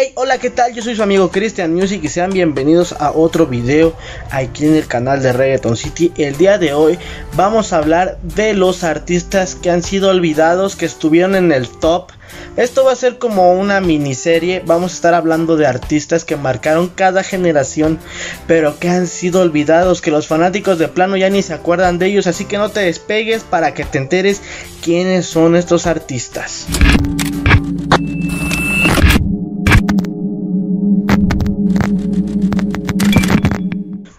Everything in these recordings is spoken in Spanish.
Hey, hola, ¿qué tal? Yo soy su amigo Christian Music y sean bienvenidos a otro video aquí en el canal de Reggaeton City. El día de hoy vamos a hablar de los artistas que han sido olvidados, que estuvieron en el top. Esto va a ser como una miniserie, vamos a estar hablando de artistas que marcaron cada generación, pero que han sido olvidados, que los fanáticos de plano ya ni se acuerdan de ellos, así que no te despegues para que te enteres quiénes son estos artistas.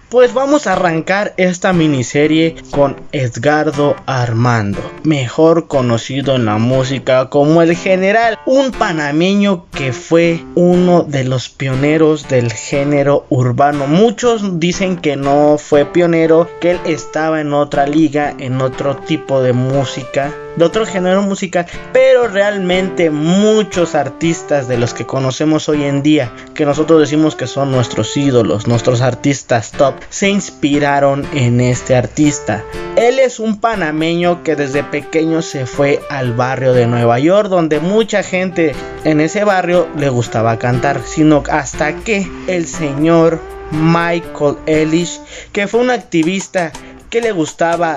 Pues vamos a arrancar esta miniserie con Edgardo Armando, mejor conocido en la música como el general, un panameño que fue uno de los pioneros del género urbano. Muchos dicen que no fue pionero, que él estaba en otra liga, en otro tipo de música de otro género musical, pero realmente muchos artistas de los que conocemos hoy en día, que nosotros decimos que son nuestros ídolos, nuestros artistas top, se inspiraron en este artista. Él es un panameño que desde pequeño se fue al barrio de Nueva York, donde mucha gente en ese barrio le gustaba cantar, sino hasta que el señor Michael Ellis, que fue un activista que le gustaba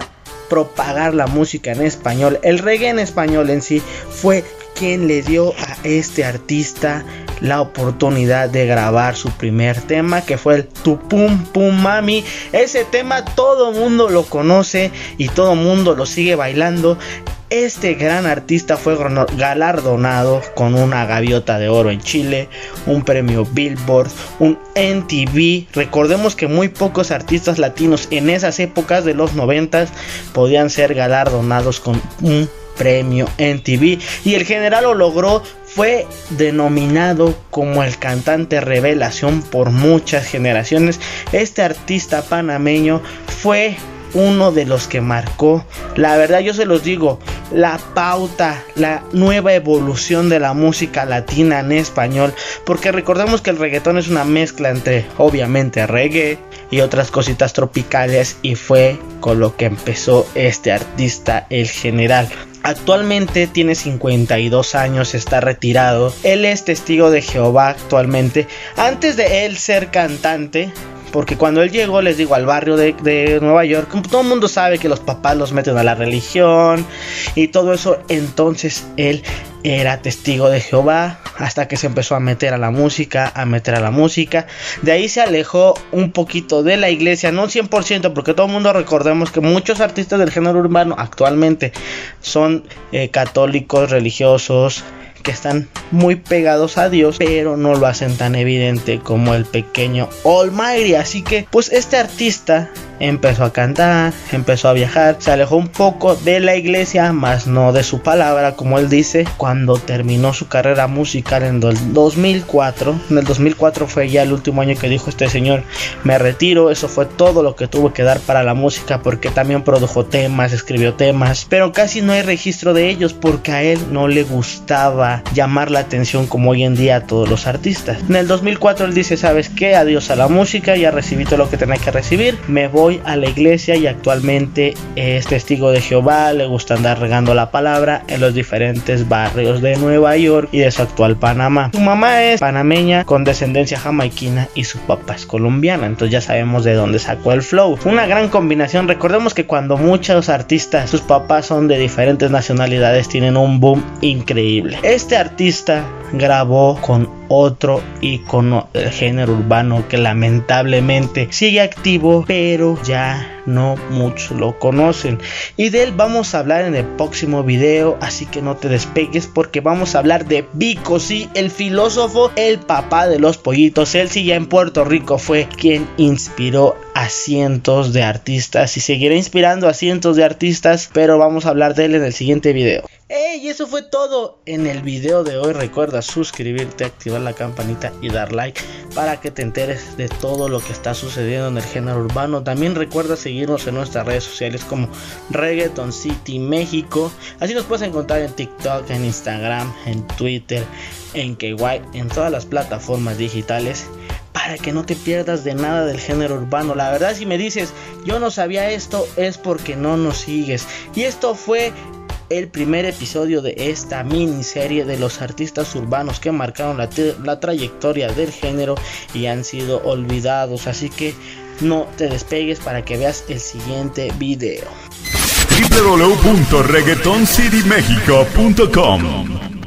propagar la música en español, el reggae en español en sí, fue quien le dio a este artista la oportunidad de grabar su primer tema que fue el Tu Pum Pum Mami. Ese tema todo mundo lo conoce y todo mundo lo sigue bailando. Este gran artista fue galardonado con una gaviota de oro en Chile, un premio Billboard, un NTV. Recordemos que muy pocos artistas latinos en esas épocas de los 90 podían ser galardonados con un premio NTV y el general lo logró fue denominado como el cantante revelación por muchas generaciones. Este artista panameño fue uno de los que marcó, la verdad yo se los digo, la pauta, la nueva evolución de la música latina en español, porque recordemos que el reggaetón es una mezcla entre obviamente reggae y otras cositas tropicales y fue con lo que empezó este artista, el general. Actualmente tiene 52 años, está retirado. Él es testigo de Jehová actualmente. Antes de él ser cantante, porque cuando él llegó, les digo, al barrio de, Nueva York, todo el mundo sabe que los papás los meten a la religión y todo eso. Entonces él era testigo de Jehová hasta que se empezó a meter a la música, a meter a la música. De ahí se alejó un poquito de la iglesia, no 100%, porque todo el mundo recordemos que muchos artistas del género urbano actualmente son eh, católicos, religiosos, que están muy pegados a Dios, pero no lo hacen tan evidente como el pequeño Almighty. Así que, pues este artista empezó a cantar, empezó a viajar, se alejó un poco de la iglesia, más no de su palabra, como él dice, cuando terminó su carrera musical en el 2004. En el 2004 fue ya el último año que dijo este señor, me retiro, eso fue todo lo que tuvo que dar para la música, porque también produjo temas, escribió temas, pero casi no hay registro de ellos porque a él no le gustaba llamar la atención como hoy en día a todos los artistas. En el 2004 él dice, ¿sabes qué? Adiós a la música, ya recibí todo lo que tenía que recibir, me voy a la iglesia y actualmente es testigo de Jehová, le gusta andar regando la palabra en los diferentes barrios de Nueva York y de su actual Panamá. Su mamá es panameña con descendencia jamaiquina y su papá es colombiana, entonces ya sabemos de dónde sacó el flow. Una gran combinación, recordemos que cuando muchos artistas, sus papás son de diferentes nacionalidades, tienen un boom increíble. Este artista grabó con otro icono del género urbano que lamentablemente sigue activo, pero ya no muchos lo conocen. Y de él vamos a hablar en el próximo video, así que no te despegues porque vamos a hablar de Vico, sí, el filósofo, el papá de los pollitos. Él sí ya en Puerto Rico fue quien inspiró a cientos de artistas y seguirá inspirando a cientos de artistas, pero vamos a hablar de él en el siguiente video. ¡Ey! Eso fue todo en el video de hoy. Recuerda suscribirte, activar la campanita y dar like para que te enteres de todo lo que está sucediendo en el género urbano. También recuerda seguirnos en nuestras redes sociales como Reggaeton City México. Así nos puedes encontrar en TikTok, en Instagram, en Twitter, en KY, en todas las plataformas digitales para que no te pierdas de nada del género urbano. La verdad, si me dices, yo no sabía esto, es porque no nos sigues. Y esto fue el primer episodio de esta miniserie de los artistas urbanos que marcaron la, la trayectoria del género y han sido olvidados. Así que no te despegues para que veas el siguiente video www.reggaetoncitymexico.com